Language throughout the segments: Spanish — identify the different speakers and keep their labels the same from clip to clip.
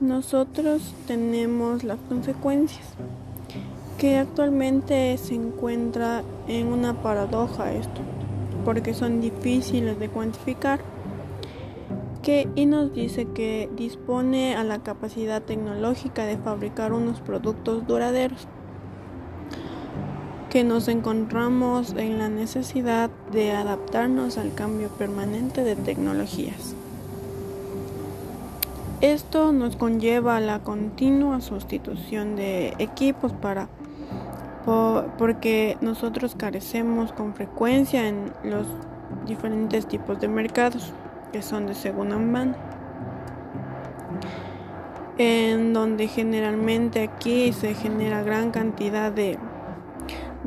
Speaker 1: nosotros tenemos las consecuencias, que actualmente se encuentra en una paradoja esto, porque son difíciles de cuantificar, que, y nos dice que dispone a la capacidad tecnológica de fabricar unos productos duraderos que nos encontramos en la necesidad de adaptarnos al cambio permanente de tecnologías. Esto nos conlleva a la continua sustitución de equipos para porque nosotros carecemos con frecuencia en los diferentes tipos de mercados que son de segunda mano en donde generalmente aquí se genera gran cantidad de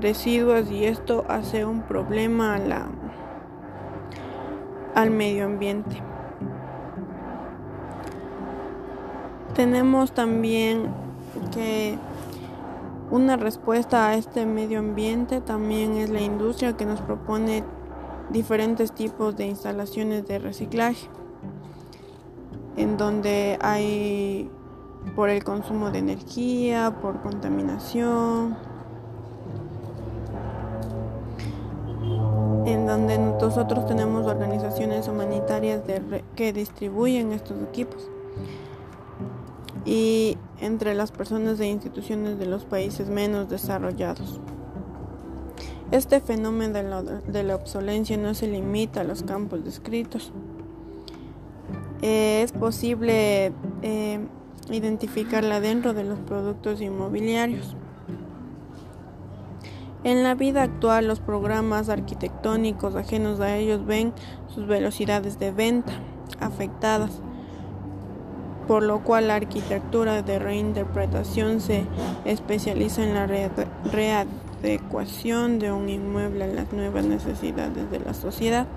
Speaker 1: residuos y esto hace un problema a al medio ambiente. Tenemos también que una respuesta a este medio ambiente también es la industria que nos propone diferentes tipos de instalaciones de reciclaje, en donde hay por el consumo de energía, por contaminación, en donde nosotros tenemos organizaciones humanitarias que distribuyen estos equipos y entre las personas e instituciones de los países menos desarrollados. Este fenómeno de la, obsolencia no se limita a los campos descritos. es posible eh, identificarla dentro de los productos inmobiliarios. En la vida actual los programas arquitectónicos ajenos a ellos ven sus velocidades de venta afectadas, por lo cual la arquitectura de reinterpretación se especializa en la readecuación de un inmueble a las nuevas necesidades de la sociedad.